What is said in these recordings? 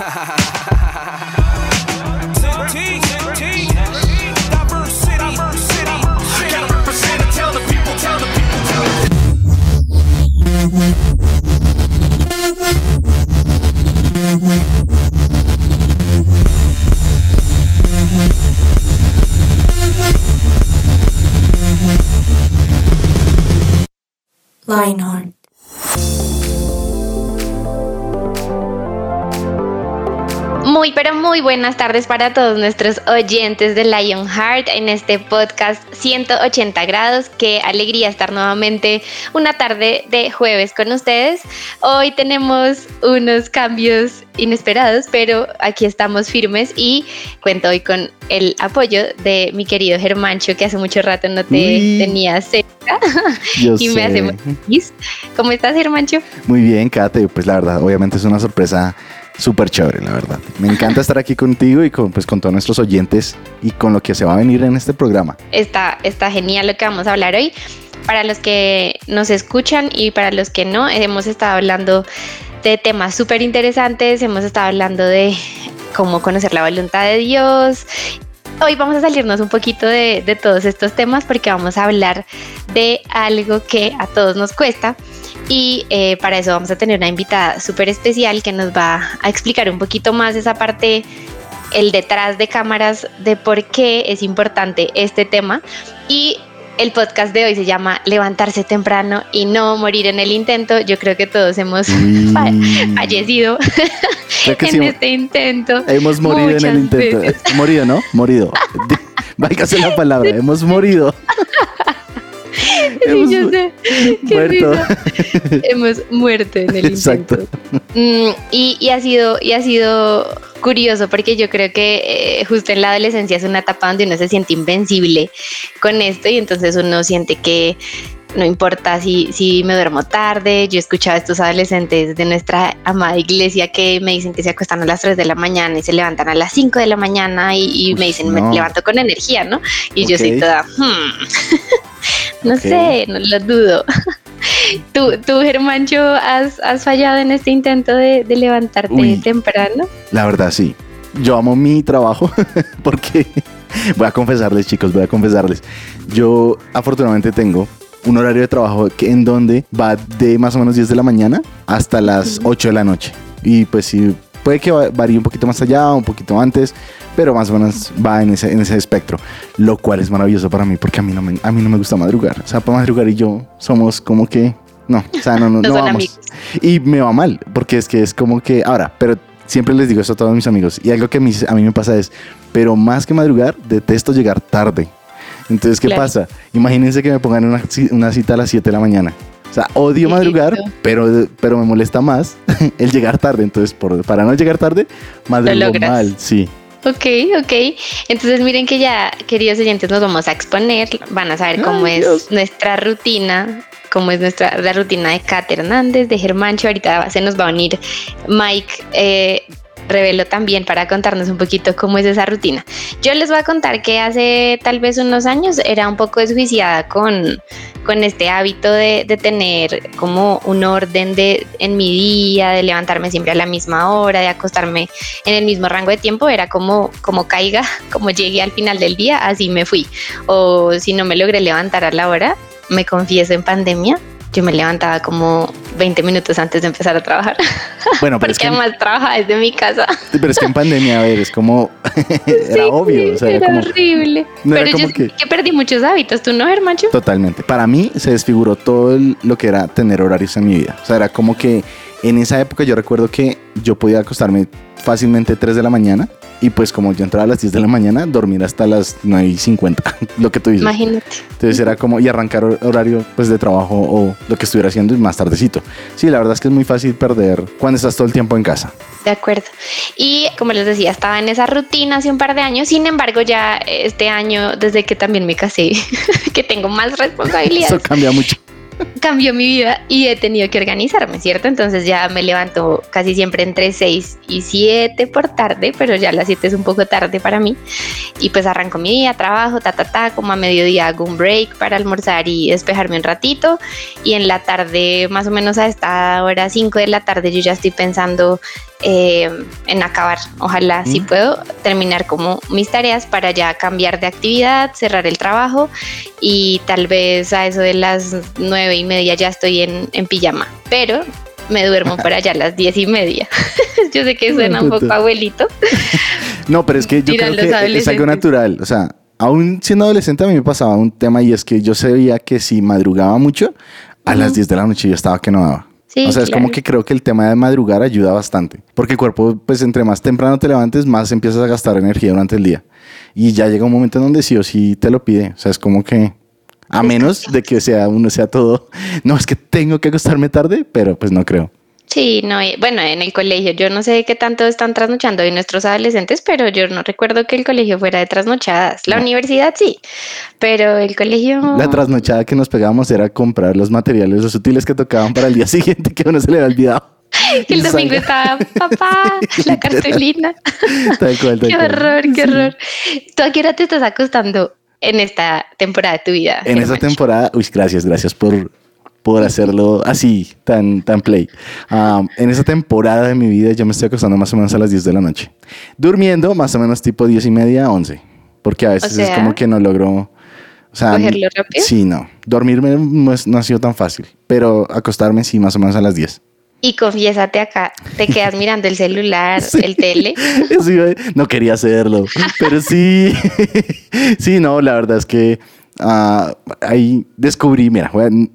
ha ha ha ha Muy, buenas tardes para todos nuestros oyentes de Lionheart en este podcast 180 grados. Qué alegría estar nuevamente una tarde de jueves con ustedes. Hoy tenemos unos cambios inesperados, pero aquí estamos firmes y cuento hoy con el apoyo de mi querido Germancho, que hace mucho rato no te tenía cerca y me hace muy feliz. ¿Cómo estás, Germancho? Muy bien, Kate. Pues la verdad, obviamente es una sorpresa súper chévere, la verdad. Me encanta estar aquí contigo y con, pues, con todos nuestros oyentes y con lo que se va a venir en este programa. Está, está genial lo que vamos a hablar hoy. Para los que nos escuchan y para los que no, hemos estado hablando de temas súper interesantes, hemos estado hablando de cómo conocer la voluntad de Dios. Hoy vamos a salirnos un poquito de, de todos estos temas porque vamos a hablar de algo que a todos nos cuesta y eh, para eso vamos a tener una invitada súper especial que nos va a explicar un poquito más esa parte, el detrás de cámaras de por qué es importante este tema. Y el podcast de hoy se llama Levantarse temprano y no morir en el intento. Yo creo que todos hemos fallecido en este intento. Hemos morido en el intento. Morido, ¿no? Morido. Váyase la palabra, hemos morido. Hemos yo sé. muerto. Hemos muerto en el Exacto. Mm, y, ha sido, y ha sido curioso porque yo creo que eh, justo en la adolescencia es una etapa donde uno se siente invencible con esto y entonces uno siente que no importa si, si me duermo tarde. Yo he escuchado a estos adolescentes de nuestra amada iglesia que me dicen que se acuestan a las 3 de la mañana y se levantan a las 5 de la mañana y, me dicen, me levanto con energía, ¿no? Y yo soy toda, hmm". no sé, no lo dudo. ¿Tú, tú Germancho, has, has, fallado en este intento de, levantarte temprano? La verdad, sí. Yo amo mi trabajo porque voy a confesarles, chicos, voy a confesarles. Yo afortunadamente tengo un horario de trabajo que, en donde va de más o menos 10 de la mañana hasta las 8 de la noche. Y pues sí, puede que varíe un poquito más allá, un poquito antes, pero más o menos va en ese, en ese espectro, lo cual es maravilloso para mí porque a mí no me, a mí no me gusta madrugar. O sea, para madrugar y yo somos como que, no, o sea, no, no, no, vamos. Y me va mal, porque es que es como que, ahora, pero siempre les digo eso a todos mis amigos, y algo que a mí, a mí me pasa es, pero más que madrugar, detesto llegar tarde. Entonces, ¿qué pasa? Imagínense que me pongan una, una cita a las 7 de la mañana. O sea, odio madrugar, pero, pero me molesta más el llegar tarde. Entonces, por, para no llegar tarde, madrugo mal, sí. Ok, ok. Entonces miren que ya, queridos oyentes, nos vamos a exponer. Van a saber cómo es nuestra rutina, cómo es nuestra la rutina de Kat Hernández, de Germancho. Ahorita se nos va a unir Mike eh, Revelo también para contarnos un poquito cómo es esa rutina. Yo les voy a contar que hace tal vez unos años era un poco desjuiciada con, con este hábito de, tener como un orden de, en mi día, de levantarme siempre a la misma hora, de acostarme en el mismo rango de tiempo, era como, como caiga, como llegué al final del día, así me fui. O si no me logré levantar a la hora, me confieso en pandemia, yo me levantaba como 20 minutos antes de empezar a trabajar. Bueno, pero Porque es que además trabaja desde mi casa. Pero es que en pandemia, a ver, es como. era obvio. era, horrible. pero yo que... perdí muchos hábitos, ¿tú no, hermano? Totalmente. Para mí se desfiguró todo lo que era tener horarios en mi vida. O sea, era como que en esa época yo recuerdo que yo podía acostarme fácilmente 3 de la mañana y pues como yo entraba a las 10 de la mañana, dormir hasta las 9 y 50, lo que tú dices. Imagínate. Entonces era como, y arrancar horario pues de trabajo o lo que estuviera haciendo más tardecito. Sí, la verdad es que es muy fácil perder cuando estás todo el tiempo en casa. De acuerdo. Y como les decía, estaba en esa rutina hace un par de años, sin embargo ya este año, desde que también me casé, que tengo más responsabilidades. Eso cambia mucho cambió mi vida y he tenido que organizarme, ¿cierto? Entonces ya me levanto casi siempre entre 6 y 7 por tarde, pero ya las 7 es un poco tarde para mí. Y pues arranco mi día, trabajo, ta, ta, ta, como a mediodía hago un break para almorzar y despejarme un ratito. Y en la tarde, más o menos a esta hora, 5 de la tarde, yo ya estoy pensando eh, en acabar. Ojalá si puedo terminar como mis tareas para ya cambiar de actividad, cerrar el trabajo y tal vez a eso de las nueve y media ya estoy en, en pijama. Pero me duermo para allá a las diez y media. yo sé que suena un poco abuelito. no, pero es que yo creo que es algo natural. O sea, aún siendo adolescente a mí me pasaba un tema y es que yo sabía que si madrugaba mucho, a las 10 de la noche yo estaba que no daba. O sea, es como que creo que el tema de madrugar ayuda bastante. Porque el cuerpo, pues entre más temprano te levantes, más empiezas a gastar energía durante el día. Y ya llega un momento en donde sí o sí te lo pide. O sea, es como que a menos de que sea uno sea todo, no es que tengo que acostarme tarde, pero pues no creo. Sí, no, bueno, en el colegio, yo no sé qué tanto están trasnochando hoy nuestros adolescentes, pero yo no recuerdo que el colegio fuera de trasnochadas. La universidad sí, pero el colegio... La trasnochada que nos pegábamos era comprar los materiales, los útiles que tocaban para el día siguiente que a uno se le había olvidado. el domingo estaba, papá, la cartulina. qué horror, qué horror. ¿Tú a qué hora te estás acostando en esta temporada de tu vida? En esta temporada, uy, gracias, gracias por por hacerlo así, tan, tan play. en esa temporada de mi vida yo me estoy acostando más o menos a las 10 de la noche. Durmiendo más o menos tipo 10 y media, 11. Porque a veces es como que no logro... O sea, ¿Cogerlo rápido? Sí, no. Dormirme no, ha sido tan fácil, pero acostarme sí más o menos a las 10. Y confiésate acá, te quedas mirando el celular, el tele. Sí, no quería hacerlo, pero sí, sí, no, la verdad es que Ah, ahí descubrí, mira,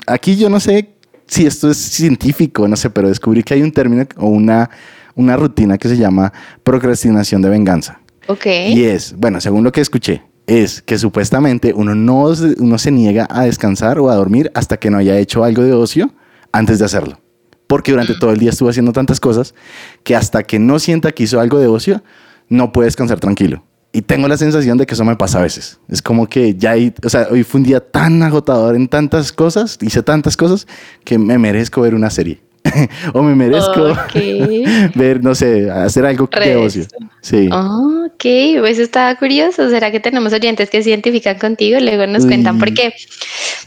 aquí yo no sé si esto es científico, no sé, pero descubrí que hay un término o una, una rutina que se llama procrastinación de venganza. Ok. Y es, bueno, según lo que escuché, es que supuestamente uno no uno se niega a descansar o a dormir hasta que no haya hecho algo de ocio antes de hacerlo. Porque durante todo el día estuvo haciendo tantas cosas que hasta que no sienta que hizo algo de ocio, no puede descansar tranquilo. Y tengo la sensación de que eso me pasa a veces. Es como que ya hay, o sea, hoy fue un día tan agotador en tantas cosas, hice tantas cosas, que me merezco ver una serie. o me merezco ver, no sé, hacer algo de ocio. Sí. ok, pues estaba curioso. ¿Será que tenemos oyentes que se identifican contigo? Luego nos cuentan, porque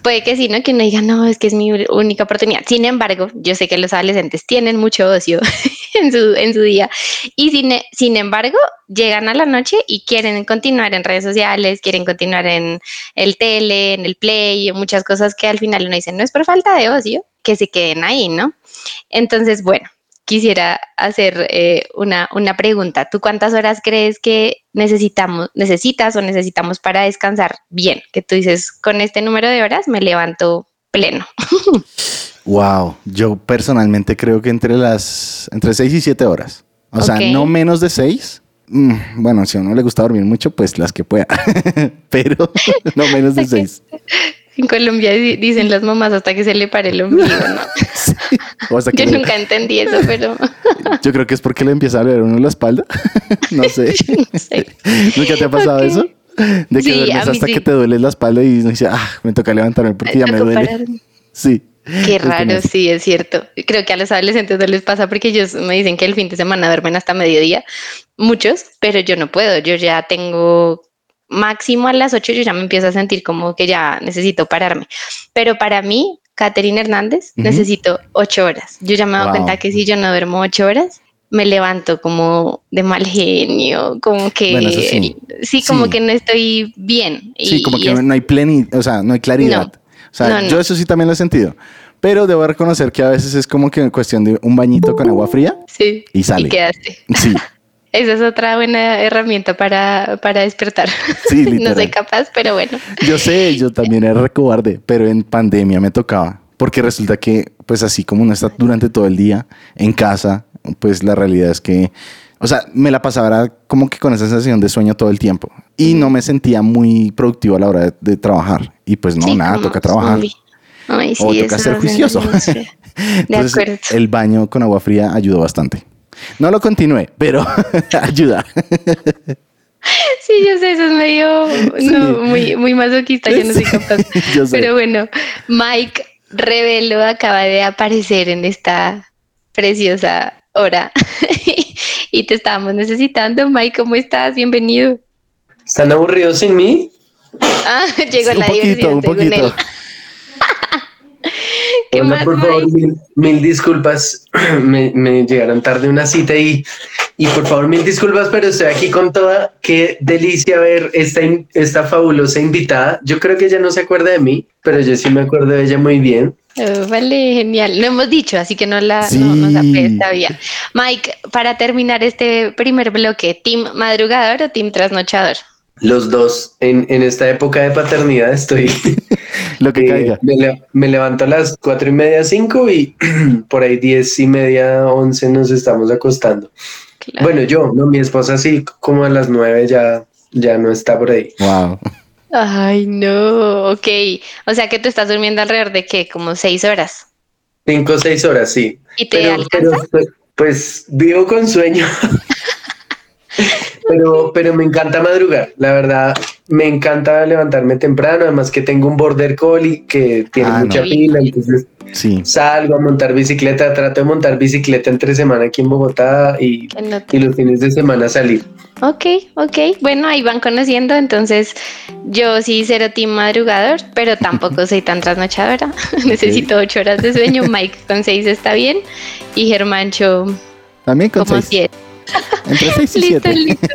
puede que sí, ¿no? Que uno diga, no, es que es mi única oportunidad. Sin embargo, yo sé que los adolescentes tienen mucho ocio en, su, en su día. Y sin, sin embargo, llegan a la noche y quieren continuar en redes sociales, quieren continuar en el tele, en el play, muchas cosas que al final uno dice, no es por falta de ocio, que se queden ahí, ¿no? Entonces, bueno, quisiera hacer eh, una, una, pregunta. ¿Tú cuántas horas crees que necesitamos, necesitas o necesitamos para descansar bien? Que tú dices, con este número de horas me levanto pleno. wow, yo personalmente creo que entre las entre 6 y 7 horas. O sea, no menos de 6. Mm, bueno, si a uno le gusta dormir mucho, pues las que pueda. Pero no menos de 6. En Colombia dicen las mamás hasta que se le pare el ombligo, ¿no? Yo nunca entendí eso, pero... Yo creo que es porque le empieza a doler uno la espalda. no sé. ¿Nunca te ha pasado eso? De que duermes hasta que te duele la espalda y dices, ah, me toca levantarme porque ya me duele. Sí. Qué raro, sí, es cierto. Creo que a los adolescentes no les pasa porque ellos me dicen que el fin de semana duermen hasta mediodía, muchos, pero yo no puedo. Yo ya tengo máximo a las 8 yo ya me empiezo a sentir como que ya necesito pararme. Pero para mí, Catherine Hernández, necesito 8 horas. Yo ya me he dado cuenta que si yo no duermo 8 horas, me levanto como de mal genio, como que sí. como que no estoy bien. Sí, como que no hay plenitud, o sea, no hay claridad. o sea, yo eso sí también lo he sentido. Pero debo reconocer que a veces es como que cuestión de un bañito con agua fría. Sí. Y sale. Y quedaste. Sí. Esa es otra buena herramienta para, para despertar. Sí, no soy capaz, pero bueno. Yo sé, yo también era recobarde, pero en pandemia me tocaba. Porque resulta que, pues así como uno está durante todo el día en casa, pues la realidad es que, o sea, me la pasaba como que con esa sensación de sueño todo el tiempo. Y no me sentía muy productivo a la hora de, trabajar. Y pues no, nada, toca trabajar. Ay, sí, o toca ser juicioso. Entonces, el baño con agua fría ayudó bastante. No lo continúe, pero ayuda. Sí, yo sé, eso es medio muy, muy masoquista, yo no soy capaz. Pero bueno, Mike Revelo acaba de aparecer en esta preciosa hora y te estábamos necesitando. Mike, ¿cómo estás? Bienvenido. ¿Están aburridos sin mí? Ah, llegó la diversión. Un poquito. ¿Qué Hola, más, por favor, mil, mil disculpas. Me, me llegaron tarde una cita y, y por favor, mil disculpas, pero estoy aquí con toda. Qué delicia ver esta, in- esta fabulosa invitada. Yo creo que ella no se acuerda de mí, pero yo sí me acuerdo de ella muy bien. Oh, vale, genial. Lo hemos dicho, así que no la Sí. no, nos apetece todavía. Mike, para terminar este primer bloque, ¿team madrugador o team trasnochador? Los dos en, en esta época de paternidad estoy. Lo que eh, caiga. me, le- me levanto a las cuatro y media, cinco y por ahí diez y media, once nos estamos acostando. Claro. Bueno, yo, no, mi esposa sí, como a las nueve ya, ya no está por ahí. Wow. Ay, no, ok. O sea que tú estás durmiendo alrededor de qué, como seis horas. Cinco o seis horas, sí. ¿Y te Pero, alcanza? pero, pues, pues vivo con sueño. pero, pero me encanta madrugar. La verdad, me encanta levantarme temprano. Además que tengo un border collie que tiene Ah, mucha no. pila. Entonces Sí. salgo a montar bicicleta. Trato de montar bicicleta entre semana aquí en Bogotá y, Que no te- y los fines de semana salir. Ok, ok. Bueno, ahí van conociendo. Entonces, yo sí cero team madrugador, pero tampoco soy tan trasnochadora. Necesito ocho horas de sueño. Mike con seis está bien. Y Germancho También con como seis. siete. Entre seis y Listo, siete. listo.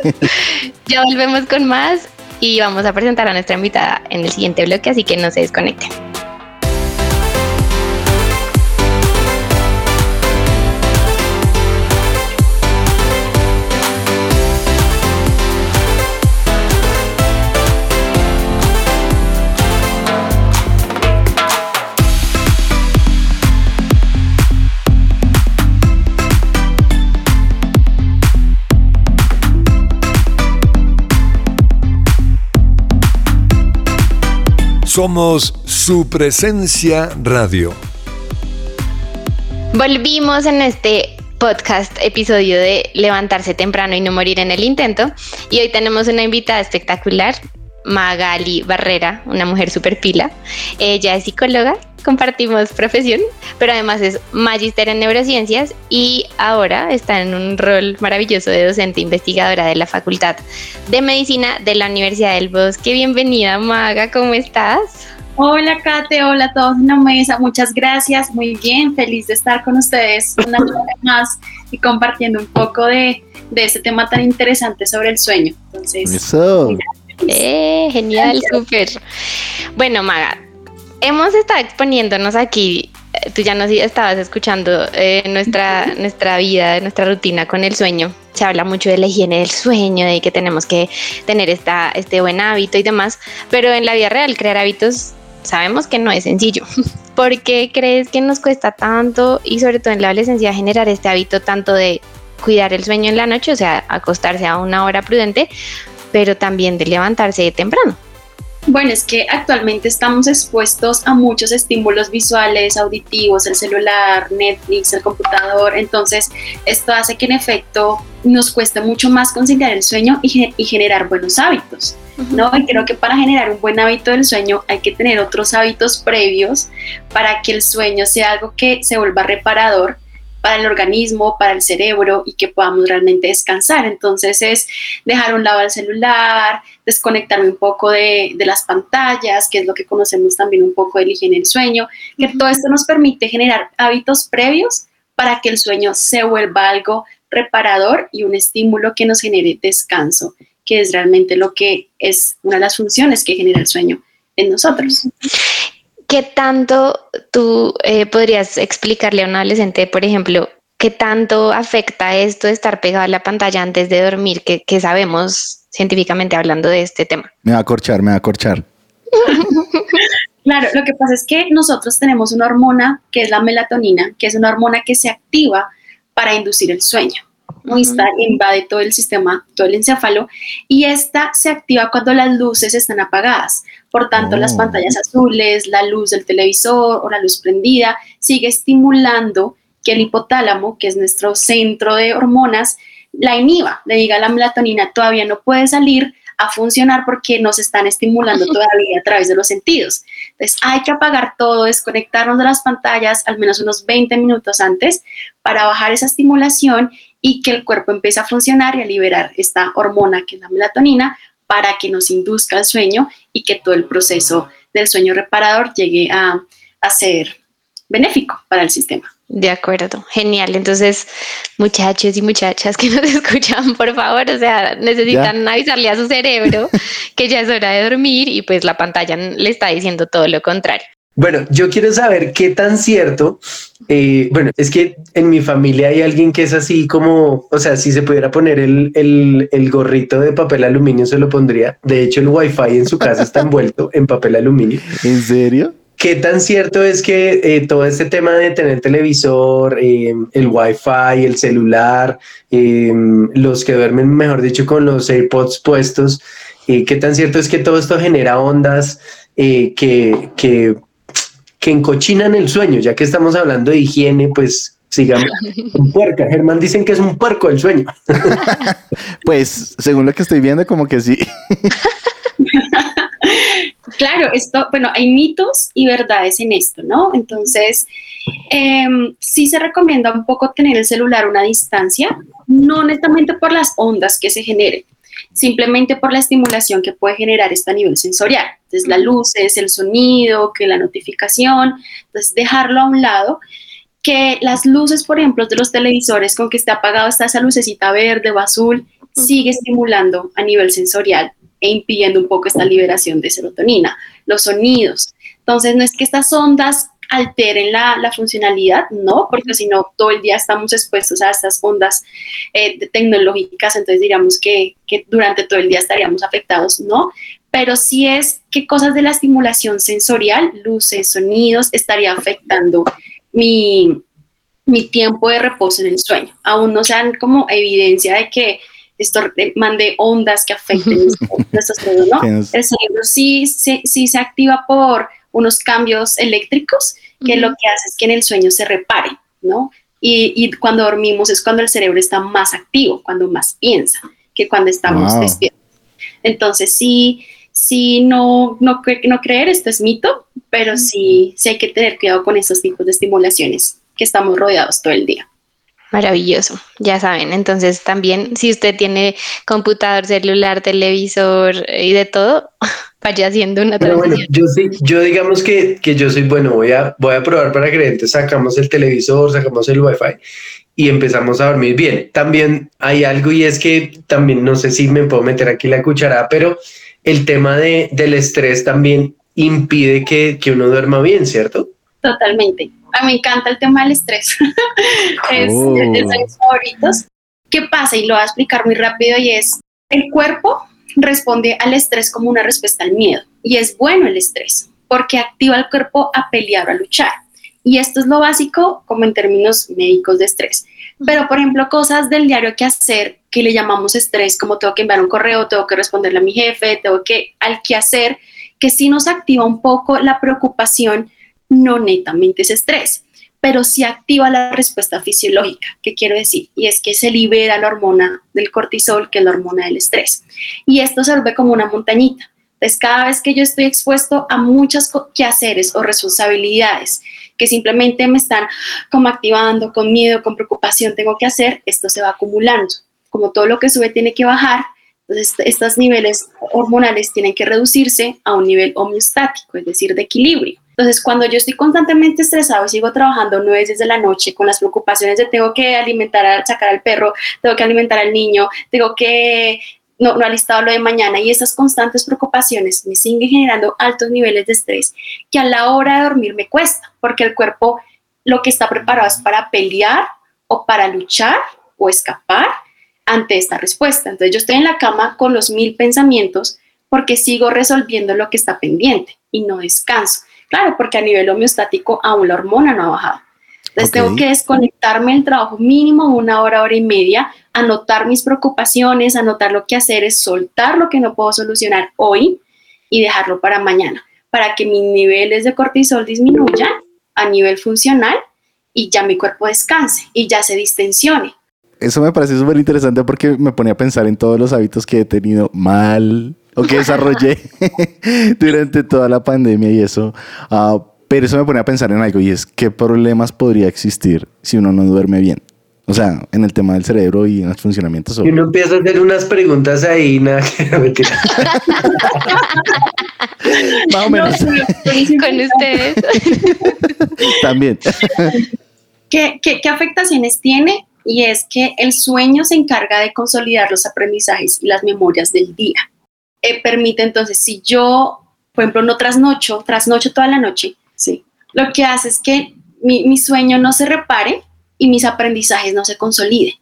Ya volvemos con más y vamos a presentar a nuestra invitada en el siguiente bloque, así que no se desconecten. Somos su presencia radio. Volvimos en este podcast, episodio de levantarse temprano y no morir en el intento. Y hoy tenemos una invitada espectacular, Magali Barrera, una mujer super pila. Ella es psicóloga, compartimos profesión, pero además es magíster en neurociencias y ahora está en un rol maravilloso de docente investigadora de la Facultad de Medicina de la Universidad del Bosque. Bienvenida, Maga, ¿cómo estás? Hola Kate, hola a todos en la mesa, muchas gracias, muy bien, feliz de estar con ustedes una vez más y compartiendo un poco de, de este tema tan interesante sobre el sueño. Entonces, Eso. Eh, genial, súper. Bueno, Maga, hemos estado exponiéndonos aquí, eh, tú ya nos estabas escuchando eh, nuestra, nuestra vida, nuestra rutina con el sueño. Se habla mucho de la higiene del sueño, de que tenemos que tener esta, este buen hábito y demás, pero en la vida real crear hábitos sabemos que no es sencillo. ¿Por qué crees que nos cuesta tanto y sobre todo en la adolescencia generar este hábito tanto de cuidar el sueño en la noche, o sea, acostarse a una hora prudente, pero también de levantarse temprano? bueno, es que actualmente estamos expuestos a muchos estímulos visuales, auditivos, el celular, Netflix, el computador, entonces esto hace que en efecto nos cueste mucho más conciliar el sueño y generar buenos hábitos. ¿no? Y creo que para generar un buen hábito del sueño hay que tener otros hábitos previos para que el sueño sea algo que se vuelva reparador para el organismo, para el cerebro y que podamos realmente descansar. Entonces es dejar a un lado el celular, desconectarme un poco de, de las pantallas, que es lo que conocemos también un poco de la higiene del sueño, que todo esto nos permite generar hábitos previos para que el sueño se vuelva algo reparador y un estímulo que nos genere descanso que es realmente lo que es una de las funciones que genera el sueño en nosotros. ¿Qué tanto tú eh, podrías explicarle a un adolescente, por ejemplo, qué tanto afecta esto de estar pegado a la pantalla antes de dormir, que, que sabemos científicamente hablando de este tema? Me va a corchar, me va a corchar. Claro, lo que pasa es que nosotros tenemos una hormona que es la melatonina, que es una hormona que se activa para inducir el sueño. ¿no? Y está, invade todo el sistema, todo el encéfalo, y esta se activa cuando las luces están apagadas. Por tanto, Oh. las pantallas azules, la luz del televisor o la luz prendida sigue estimulando que el hipotálamo, que es nuestro centro de hormonas, la inhiba, le diga a la melatonina, todavía no puede salir a funcionar porque nos están estimulando todavía a través de los sentidos. Entonces hay que apagar todo, desconectarnos de las pantallas al menos unos 20 minutos antes para bajar esa estimulación y que el cuerpo empiece a funcionar y a liberar esta hormona que es la melatonina para que nos induzca el sueño y que todo el proceso del sueño reparador llegue a, a ser benéfico para el sistema. De acuerdo, genial. Entonces, muchachos y muchachas que nos escuchan, por favor, o sea, necesitan avisarle a su cerebro que ya es hora de dormir y pues la pantalla le está diciendo todo lo contrario. Bueno, yo quiero saber qué tan cierto, eh, bueno, es que en mi familia hay alguien que es así como, o sea, si se pudiera poner el, el, el gorrito de papel aluminio, se lo pondría. De hecho, el wifi en su casa está envuelto en papel aluminio. ¿En serio? ¿Qué tan cierto es que eh, todo este tema de tener televisor, eh, el wifi, el celular, eh, los que duermen, mejor dicho, con los AirPods puestos, qué tan cierto es que todo esto genera ondas que, que, que encochinan el sueño? Ya que estamos hablando de higiene, pues sigamos. Un puerca. Germán dicen que es un puerco el sueño. pues según lo que estoy viendo, como que sí. Claro, esto, bueno, hay mitos y verdades en esto, ¿no? Entonces, em, sí se recomienda un poco tener el celular a una distancia, no netamente por las ondas que se generen, simplemente por la estimulación que puede generar esto a nivel sensorial. Entonces, las luces, el sonido, que la notificación, entonces dejarlo a un lado que las luces, por ejemplo, de los televisores, con que esté apagado está esa lucecita verde o azul, sigue estimulando a nivel sensorial e impidiendo un poco esta liberación de serotonina. Los sonidos. Entonces, no es que estas ondas alteren la, la funcionalidad, no, porque si no, todo el día estamos expuestos a estas ondas eh, tecnológicas, entonces diríamos que, que durante todo el día estaríamos afectados, no, pero sí es que cosas de la estimulación sensorial, luces, sonidos, estaría afectando mi, mi tiempo de reposo en el sueño. Aún no sean como evidencia de que esto mande ondas que afecten nuestro cerebro, ¿no? El cerebro sí, sí, sí, se activa por unos cambios eléctricos que lo que hace es que en el sueño se repare, ¿no? Y, y, cuando dormimos es cuando el cerebro está más activo, cuando más piensa, que cuando estamos despiertos. Entonces, sí, sí, no, no, no creer, esto es mito, pero sí, sí hay que tener cuidado con estos tipos de estimulaciones que estamos rodeados todo el día. Maravilloso, ya saben. Entonces también si usted tiene computador, celular, televisor y de todo, vaya haciendo una Pero bueno, yo sí, yo digamos que, que, yo soy bueno, voy a, voy a probar para entonces sacamos el televisor, sacamos el wifi y empezamos a dormir bien. También hay algo y es que también no sé si me puedo meter aquí la cucharada, pero el tema de, del estrés también impide que, que uno duerma bien, ¿cierto? Totalmente. A mí me encanta el tema del estrés. es oh. de mis favoritos. ¿Qué pasa? Y lo voy a explicar muy rápido y es, el cuerpo responde al estrés como una respuesta al miedo. Y es bueno el estrés porque activa el cuerpo a pelear o a luchar. Y esto es lo básico como en términos médicos de estrés. Pero, por ejemplo, cosas del diario que hacer que le llamamos estrés, como tengo que enviar un correo, tengo que responderle a mi jefe, tengo que al que hacer, que sí nos activa un poco la preocupación no netamente es estrés, pero sí activa la respuesta fisiológica. ¿Qué quiero decir? Y es que se libera la hormona del cortisol, que es la hormona del estrés. Y esto se vuelve como una montañita. Entonces, cada vez que yo estoy expuesto a muchas quehaceres o responsabilidades que simplemente me están como activando con miedo, con preocupación, tengo que hacer, esto se va acumulando. Como todo lo que sube tiene que bajar, entonces estos niveles hormonales tienen que reducirse a un nivel homeostático, es decir, de equilibrio. Entonces, cuando yo estoy constantemente estresado y sigo trabajando nueve veces de la noche con las preocupaciones de tengo que alimentar, sacar al perro, tengo que alimentar al niño, tengo que no, no alistado lo de mañana y esas constantes preocupaciones me siguen generando altos niveles de estrés que a la hora de dormir me cuesta, porque el cuerpo lo que está preparado es para pelear o para luchar o escapar ante esta respuesta. Entonces yo estoy en la cama con los mil pensamientos porque sigo resolviendo lo que está pendiente y no descanso. Claro, porque a nivel homeostático aún la hormona no ha bajado. Entonces tengo que desconectarme del trabajo mínimo una hora, hora y media, anotar mis preocupaciones, anotar lo que hacer, es soltar lo que no puedo solucionar hoy y dejarlo para mañana, para que mis niveles de cortisol disminuyan a nivel funcional y ya mi cuerpo descanse y ya se distensione. Eso me parece súper interesante porque me ponía a pensar en todos los hábitos que he tenido mal o que desarrollé durante toda la pandemia y eso. Uh, pero eso me pone a pensar en algo y es qué problemas podría existir si uno no duerme bien. O sea, en el tema del cerebro y en los funcionamientos. Y uno empieza a hacer unas preguntas ahí, nada Más o menos. Con ustedes. También. ¿Qué, qué, qué afectaciones tiene? Y es que el sueño se encarga de consolidar los aprendizajes y las memorias del día. Eh, permite entonces, si yo, por ejemplo, no trasnocho, trasnocho toda la noche, sí, lo que hace es que mi, mi sueño no se repare y mis aprendizajes no se consoliden.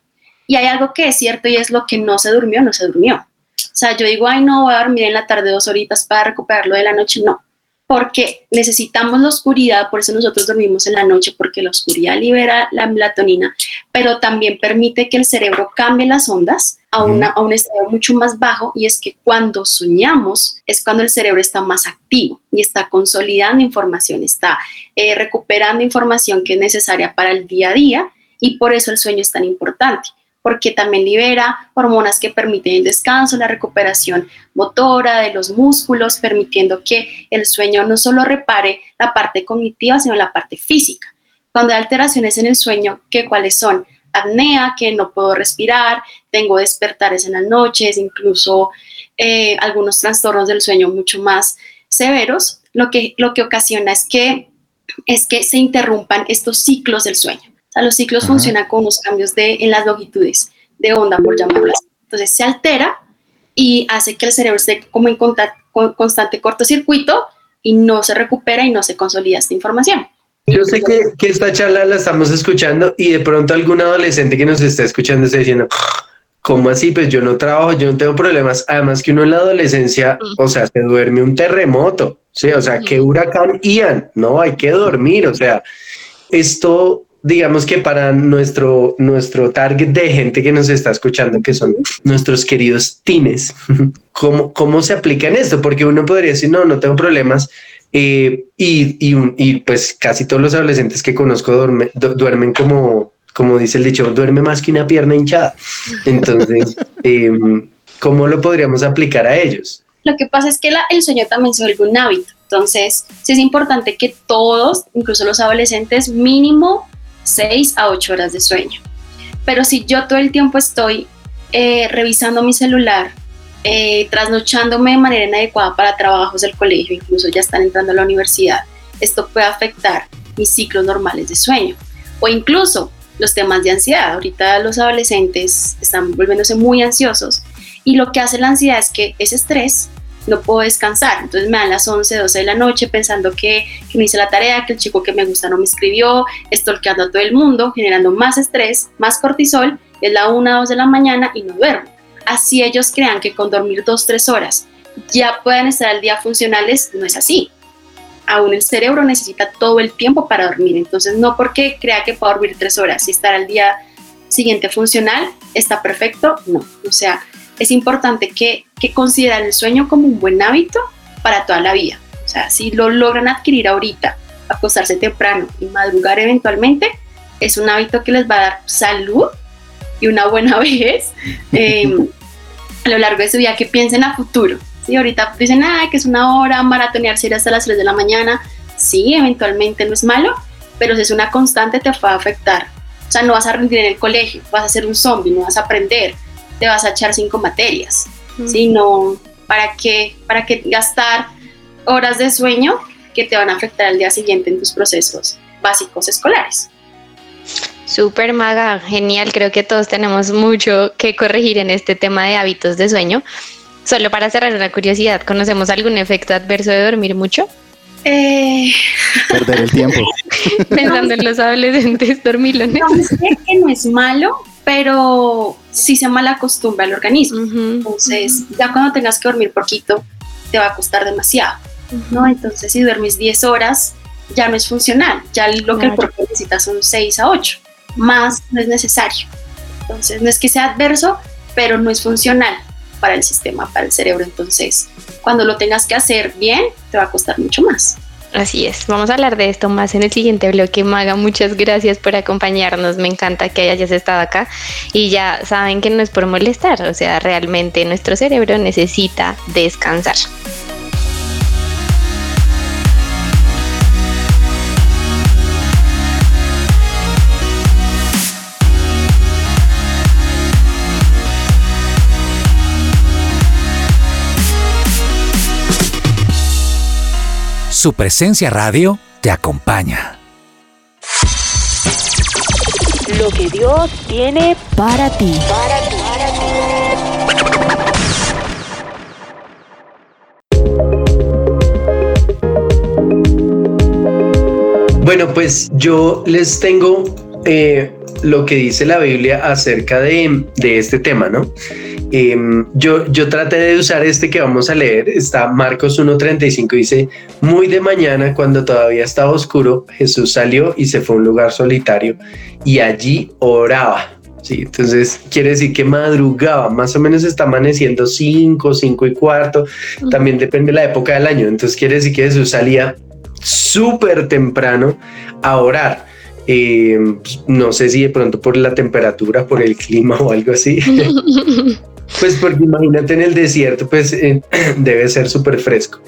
Y hay algo que es cierto y es lo que no se durmió, no se durmió. O sea, yo digo, ay, no, voy a dormir en la tarde dos horitas para recuperarlo de la noche. No, porque necesitamos la oscuridad, por eso nosotros dormimos en la noche, porque la oscuridad libera la melatonina, pero también permite que el cerebro cambie las ondas a, una, a un estado mucho más bajo y es que cuando soñamos es cuando el cerebro está más activo y está consolidando información, está eh, recuperando información que es necesaria para el día a día y por eso el sueño es tan importante porque también libera hormonas que permiten el descanso, la recuperación motora de los músculos, permitiendo que el sueño no solo repare la parte cognitiva, sino la parte física. Cuando hay alteraciones en el sueño, ¿qué cuáles son? Apnea, que no puedo respirar, tengo despertares en las noches, incluso eh, algunos trastornos del sueño mucho más severos, lo que, lo que ocasiona es que, es que se interrumpan estos ciclos del sueño. O sea, los ciclos funcionan con unos cambios de, en las longitudes de onda, por llamarlas. Entonces se altera y hace que el cerebro esté como en constante cortocircuito y no se recupera y no se consolida esta información. Yo sé que, que, esta charla la estamos escuchando y de pronto algún adolescente que nos está escuchando está diciendo, ¿cómo así? Pues yo no trabajo, yo no tengo problemas. Además que uno en la adolescencia, o sea, se duerme un terremoto, ¿sí? O sea, que huracán Ian, no, hay que dormir, o sea, esto digamos que para nuestro, nuestro target de gente que nos está escuchando, que son nuestros queridos tines, ¿cómo, cómo se aplica en esto? Porque uno podría decir, no, no tengo problemas. Eh, y, y, y, pues casi todos los adolescentes que conozco duerme, duermen como, como dice el dicho, duerme más que una pierna hinchada. Entonces, eh, ¿cómo lo podríamos aplicar a ellos? Lo que pasa es que la, el sueño también se vuelve un hábito. Entonces, sí es importante que todos, incluso los adolescentes, mínimo 6 a 8 horas de sueño. Pero si yo todo el tiempo estoy eh, revisando mi celular, eh, trasnochándome de manera inadecuada para trabajos del colegio, incluso ya están entrando a la universidad, esto puede afectar mis ciclos normales de sueño. O incluso los temas de ansiedad. Ahorita los adolescentes están volviéndose muy ansiosos y lo que hace la ansiedad es que ese estrés no puedo descansar. Entonces me dan las 11, 12 de la noche pensando que, que, hice la tarea, que el chico que me gusta no me escribió, estolqueando a todo el mundo, generando más estrés, más cortisol. Es la 1, 2 de la mañana y no duermo. Así ellos crean que con dormir 2, 3 horas ya pueden estar al día funcionales, no es así. Aún el cerebro necesita todo el tiempo para dormir. Entonces no porque crea que pueda dormir 3 horas y estar al día siguiente funcional, está perfecto, no. O sea, es importante que, que consideren el sueño como un buen hábito para toda la vida. O sea, si lo logran adquirir ahorita, acostarse temprano y madrugar eventualmente, es un hábito que les va a dar salud y una buena vejez em, a lo largo de su vida, que piensen a futuro. ¿sí? Ahorita dicen, ah, que es una hora, maratonearse ir hasta las 3 de la mañana. Sí, eventualmente no es malo, pero si es una constante te va a afectar. O sea, no vas a rendir en el colegio, vas a ser un zombie, no vas a aprender, te vas a echar cinco materias, sino para qué, para qué gastar horas de sueño que te van a afectar al día siguiente en tus procesos básicos escolares. Súper maga, genial. Creo que todos tenemos mucho que corregir en este tema de hábitos de sueño. Solo para cerrar la curiosidad, ¿conocemos algún efecto adverso de dormir mucho? Eh... Perder el tiempo. Pensando en los adolescentes, dormirlo. No, sé que no es malo, pero sí se mal acostumbra al organismo. Entonces, ya cuando tengas que dormir poquito, te va a costar demasiado, ¿no? Entonces, si duermes 10 horas, ya no es funcional, ya lo que el cuerpo necesita son 6 a 8, más no es necesario. Entonces, no es que sea adverso, pero no es funcional para el sistema, para el cerebro. Entonces, cuando lo tengas que hacer bien, te va a costar mucho más. Así es, vamos a hablar de esto más en el siguiente bloque. Maga, muchas gracias por acompañarnos, me encanta que hayas estado acá y ya saben que no es por molestar, o sea, realmente nuestro cerebro necesita descansar. Su presencia radio te acompaña. Lo que Dios tiene para ti. Bueno, pues yo les tengo eh, lo que dice la Biblia acerca de, de este tema, ¿no? Em, yo, yo traté de usar este que vamos a leer, está Marcos 1.35, dice, muy de mañana, cuando todavía estaba oscuro, Jesús salió y se fue a un lugar solitario y allí oraba. Sí, entonces quiere decir que madrugaba, más o menos está amaneciendo 5, 5 y cuarto, también depende de la época del año, entonces quiere decir que Jesús salía súper temprano a orar. Em, no sé si de pronto por la temperatura, por el clima o algo así. Pues porque imagínate en el desierto, pues eh, debe ser súper fresco.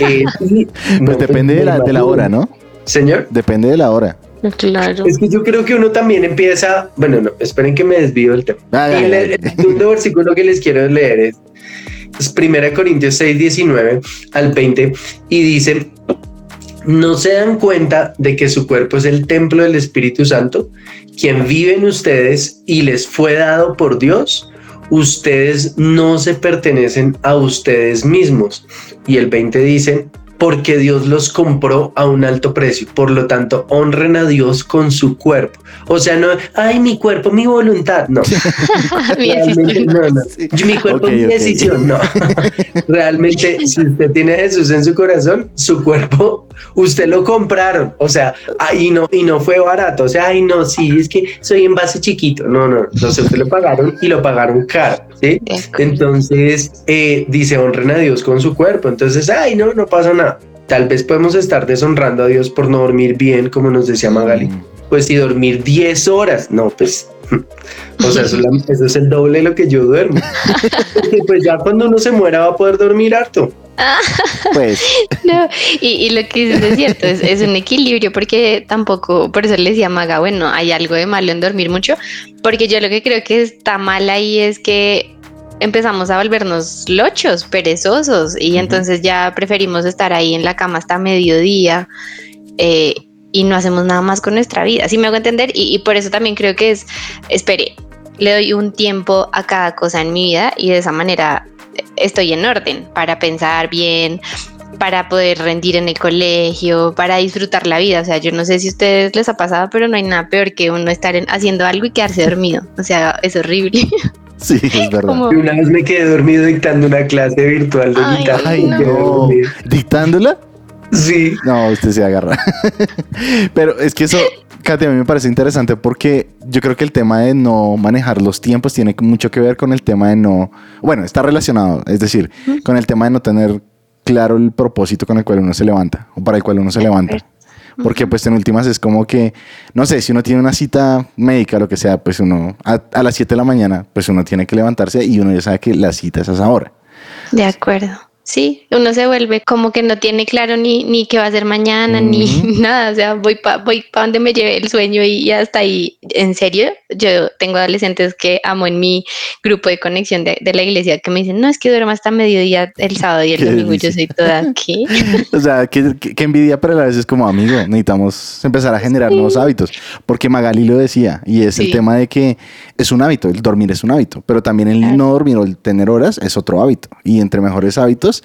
Eh, pues depende de la, de la hora, ¿no? Señor. Depende de la hora. Claro. Es que yo creo que uno también empieza, bueno, no, esperen que me desvío del tema. Dale, el segundo versículo que les quiero leer es, es 1 Corintios 6, 19 al 20 y dice, ¿no se dan cuenta de que su cuerpo es el templo del Espíritu Santo, quien vive en ustedes y les fue dado por Dios? Ustedes no se pertenecen a ustedes mismos. Y el 20 dice, porque Dios los compró a un alto precio. Por lo tanto, honren a Dios con su cuerpo. O sea, no, ay, mi cuerpo, mi voluntad. No, Mi realmente no, no. Yo- Mi cuerpo, Ok, mi decisión. No, realmente, si usted tiene a Jesús en su corazón, su cuerpo, usted lo compraron. O sea, ahí no, y no fue barato. O sea, ay, no, sí, es que soy envase chiquito. No, no, no usted lo pagaron y lo pagaron caro. ¿Sí? Entonces, eh, dice, honren a Dios con su cuerpo. Entonces, ay, no, no pasa nada. Tal vez podemos estar deshonrando a Dios por no dormir bien, como nos decía Magali. Pues si dormir 10 horas, no, pues, o sea, eso, es la- eso es el doble de lo que yo duermo. Porque pues ya cuando uno se muera va a poder dormir harto. Pues, No, y, y lo que dices es cierto, es, es un equilibrio porque tampoco, por eso le decía a Maga, bueno, hay algo de malo en dormir mucho, porque yo lo que creo que está mal ahí es que empezamos a volvernos lochos, perezosos, y entonces ya preferimos estar ahí en la cama hasta mediodía eh, y no hacemos nada más con nuestra vida, así me hago entender, y, y por eso también creo que es, espere, le doy un tiempo a cada cosa en mi vida y de esa manera estoy en orden para pensar bien, para poder rendir en el colegio, para disfrutar la vida. O sea, yo no sé si a ustedes les ha pasado, pero no hay nada peor que uno estar en- haciendo algo y quedarse dormido. O sea, es horrible. sí, es verdad. Como- una vez me quedé dormido dictando una clase virtual de Ay, guitarra. Ay, no. ¿Dictándola? Sí. No, usted se agarra. Pero es que eso, Katy, a mí me parece interesante porque yo creo que el tema de no manejar los tiempos tiene mucho que ver con el tema de no, bueno, está relacionado, es decir, con el tema de no tener claro el propósito con el cual uno se levanta o para el cual uno se levanta. Porque pues en últimas es como que, no sé, si uno tiene una cita médica, lo que sea, pues uno a, a las 7 de la mañana, pues uno tiene que levantarse y uno ya sabe que la cita es a esa hora. De acuerdo. Sí, uno se vuelve como que no tiene claro ni, ni qué va a hacer mañana, ni nada. O sea, voy para voy pa donde me lleve el sueño y, y hasta ahí. En serio, yo tengo adolescentes que amo en mi grupo de conexión de, de la iglesia que me dicen, no, es que duermo hasta mediodía el sábado y el domingo. Y yo soy toda aquí. O sea, qué, qué- envidia, pero a la vez es como amigo. Necesitamos empezar a generar nuevos hábitos. Porque Magali lo decía, y es el tema de que es un hábito, el dormir es un hábito, pero también el Claro. no dormir o el tener horas es otro hábito. Y entre mejores hábitos,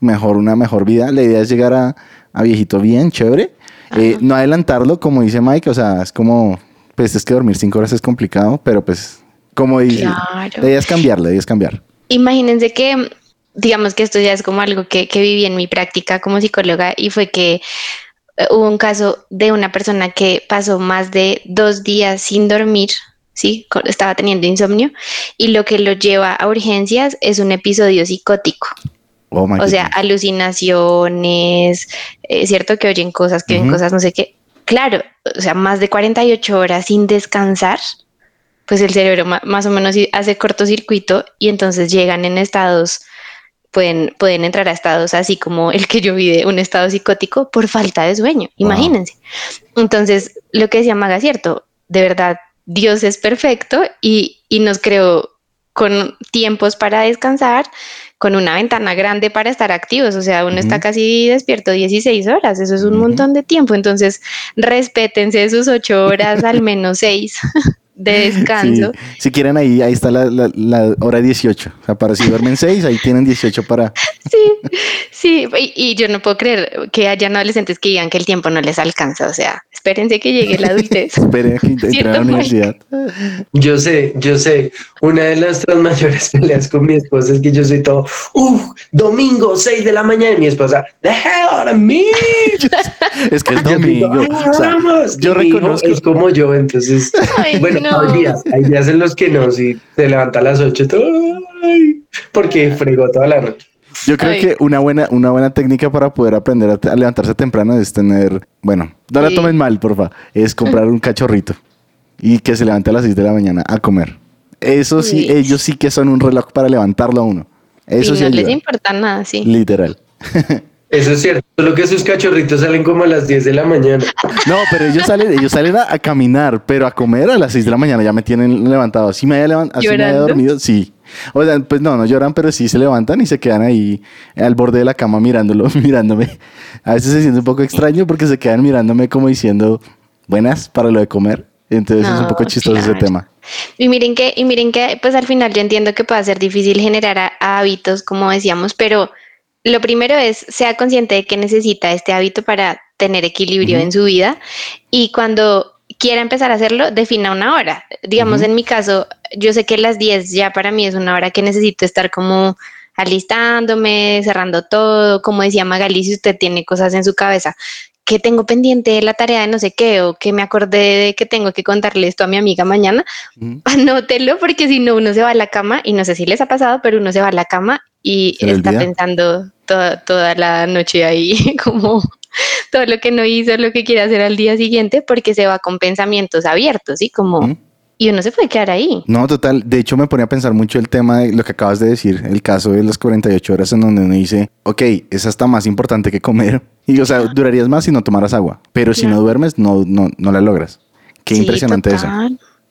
mejor una mejor vida. La idea es llegar a, a viejito bien, chévere. Eh, no adelantarlo, como dice Mike, o sea, es como, pues es que dormir cinco horas es complicado, pero pues, como dice, la Claro. idea es cambiar, la idea es cambiar. Imagínense que, digamos que esto ya es como algo que, que viví en mi práctica como psicóloga y fue que eh, hubo un caso de una persona que pasó más de dos días sin dormir, ¿sí? Estaba teniendo insomnio y lo que lo lleva a urgencias es un episodio psicótico. Oh, my O sea, goodness. alucinaciones, es cierto que oyen cosas, que ven Ujú. cosas, no sé qué. Claro, o sea, más de 48 horas sin descansar, pues el cerebro más o menos hace cortocircuito y entonces llegan en estados, pueden, pueden entrar a estados así como el que yo vi de un estado psicótico por falta de sueño, Wow. imagínense. Entonces, lo que decía Maga es cierto, de verdad, Dios es perfecto y, y nos creó con tiempos para descansar, con una ventana grande para estar activos. O sea, uno está casi despierto 16 horas, eso es un montón de tiempo. Entonces, respétense sus ocho horas, al menos seis de descanso. Sí, Si quieren ahí, ahí está la, la- la hora 18. O sea, para si duermen 6, ahí tienen 18 para... Sí, sí, y, y yo no puedo creer que hayan adolescentes que digan que el tiempo no les alcanza. O sea, espérense que llegue la adultez. Esperen que entren a ¿Cierto, la universidad. Yo sé, yo sé, una de nuestras mayores peleas con mi esposa es que yo soy todo, uff, domingo, 6 de la mañana, y mi esposa, deja de dormir. Es que es domingo. "Ay, O sea, vamos", yo reconozco- Es como yo, entonces, Ay, bueno, no. Hay días, hay días en los que no, si se levanta a las 8, todo, "Ay", porque fregó toda la noche. Yo creo Ay. que una buena, una buena técnica para poder aprender a, a levantarse temprano es tener, bueno, no la tomen mal, porfa, es comprar un cachorrito y que se levante a las 6 de la mañana a comer. Eso sí, ellos sí que son un reloj para levantarlo a uno. Eso y sí no les ayuda, importa nada, sí. literal. Eso es cierto, solo que sus cachorritos salen como a las 10 de la mañana. No, pero ellos salen, ellos salen a, a caminar, pero a comer a las 6 de la mañana ya me tienen levantado. Si me haya, levan- así me haya ¿Llorando? dormido, sí. O sea, pues no, no lloran, pero sí se levantan y se quedan ahí al borde de la cama mirándolo, mirándome. A veces se siente un poco extraño porque se quedan mirándome como diciendo, buenas para lo de comer. Entonces es un poco chistoso ese tema. Y miren que, y miren que, pues al final yo entiendo que puede ser difícil generar a- hábitos, como decíamos, pero lo primero es sea consciente de que necesita este hábito para tener equilibrio en su vida y cuando quiera empezar a hacerlo, defina una hora. Digamos, en mi caso, yo sé que las 10 ya para mí es una hora que necesito estar como alistándome, cerrando todo, como decía Magali, si usted tiene cosas en su cabeza que tengo pendiente de la tarea de no sé qué o que me acordé de que tengo que contarle esto a mi amiga mañana, anótelo porque si no uno se va a la cama y no sé si les ha pasado, pero uno se va a la cama y está olvida. pensando toda, toda la noche ahí como todo lo que no hizo, lo que quiere hacer al día siguiente porque se va con pensamientos abiertos, ¿sí? Como, y uno se puede quedar ahí. No, total. De hecho, me ponía a pensar mucho el tema de lo que acabas de decir, el caso de las 48 horas en donde uno dice, ok, es hasta más importante que comer. Y, o sea, durarías más si no tomaras agua. Pero si no duermes, no, no, no la logras. Qué Sí, impresionante eso.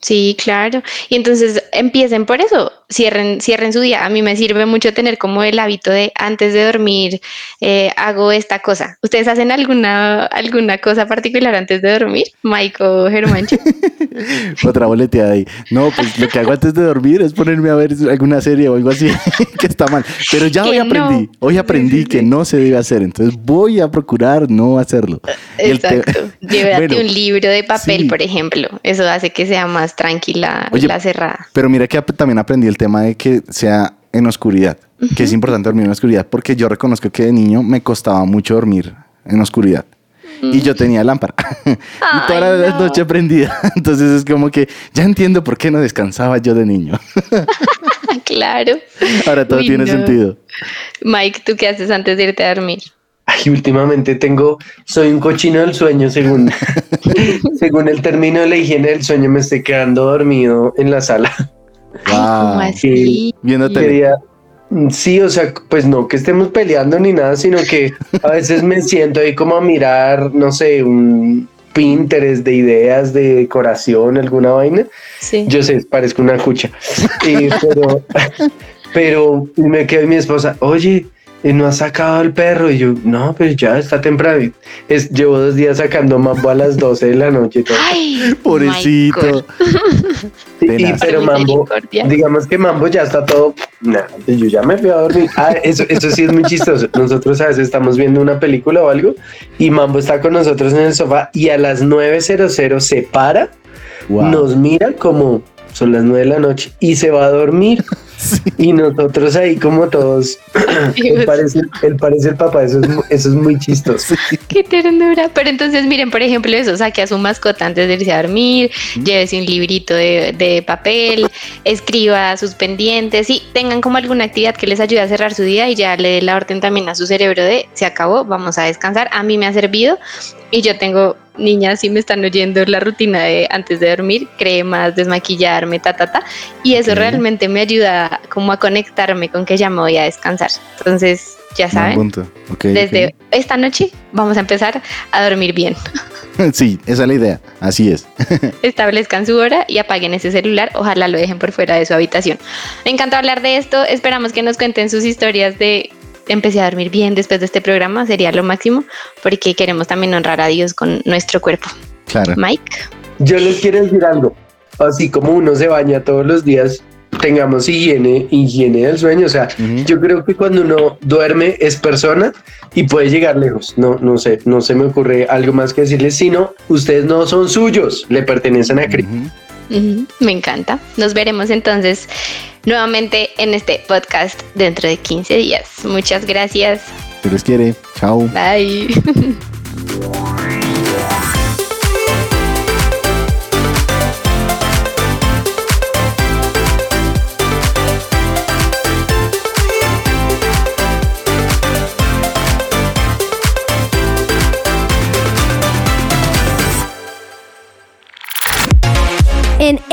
Sí, claro. Y entonces empiecen por eso, cierren, cierren su día. A mí me sirve mucho tener como el hábito de antes de dormir eh, hago esta cosa. ¿Ustedes hacen alguna, alguna cosa particular antes de dormir? Mike o Germancho. Otra boleteada ahí. No, pues lo que hago antes de dormir es ponerme a ver alguna serie o algo así que está mal. Pero ya Que hoy aprendí, no. hoy aprendí que no se debe hacer. Entonces voy a procurar no hacerlo. Te- Exacto. Llévate Bueno, un libro de papel, sí. por ejemplo. Eso hace que sea más tranquila Oye, la cerrada. Pero mira que también aprendí el tema de que sea en oscuridad, que es importante dormir en oscuridad, porque yo reconozco que de niño me costaba mucho dormir en oscuridad. Y yo tenía lámpara. y toda la no. noche prendida. Entonces es como que ya entiendo por qué no descansaba yo de niño. claro. Ahora todo Uy, tiene no. sentido. Mike, ¿tú qué haces antes de irte a dormir? Ay, últimamente tengo, soy un cochino del sueño, según, según el término de la higiene del sueño, me estoy quedando dormido en la sala. Ay, ¿cómo Wow. así? Quería- sí, o sea, pues no que estemos peleando ni nada, sino que a veces me siento ahí como a mirar, no sé, un Pinterest de ideas de decoración, alguna vaina. Sí. Yo sé, parezco una cucha. Y, pero, pero me quedó mi esposa, oye, ¿y ¿no has sacado al perro? Y yo, no, pero ya está temprano. Es, llevo dos días sacando mambo a las 12 de la noche. y todo. Ay, Pobrecito. Y- y- pero Mambo, digamos que Mambo ya está todo. Nah, pues yo ya me fui a dormir. Ah, eso, eso sí es muy chistoso. Nosotros a veces estamos viendo una película o algo y Mambo está con nosotros en el sofá y a las 9.00 se para, Wow. nos mira como son las 9 de la noche y se va a dormir. Y nosotros ahí como todos, él parece, él parece el papá, eso es, eso es muy chistoso. Qué ternura. Pero entonces, miren, por ejemplo, eso, saque a su mascota antes de irse a dormir, llévese un librito de, de papel, escriba sus pendientes y tengan como alguna actividad que les ayude a cerrar su día y ya le dé la orden también a su cerebro de se acabó, vamos a descansar. A mí me ha servido y yo tengo niñas, si me están oyendo la rutina de antes de dormir, cremas, desmaquillarme, ta, ta, ta. Y eso realmente me ayuda como a conectarme con que ya me voy a descansar. Entonces, ya saben, desde esta noche vamos a empezar a dormir bien. Sí, esa es la idea. Así es. Establezcan su hora y apaguen ese celular. Ojalá lo dejen por fuera de su habitación. Me encantó hablar de esto. Esperamos que nos cuenten sus historias de empecé a dormir bien después de este programa. Sería lo máximo porque queremos también honrar a Dios con nuestro cuerpo. Claro. Mike. Yo les quiero decir algo. Así como uno se baña todos los días, tengamos higiene, higiene del sueño. O sea, Ujú. yo creo que cuando uno duerme es persona y puede llegar lejos. No, no sé, no se me ocurre algo más que decirles, sino ustedes no son suyos, le pertenecen a Cristo. Ujú. Ujú, Me encanta. Nos veremos entonces nuevamente en este podcast dentro de 15 días. Muchas gracias. Se les quiere. Chao. Bye.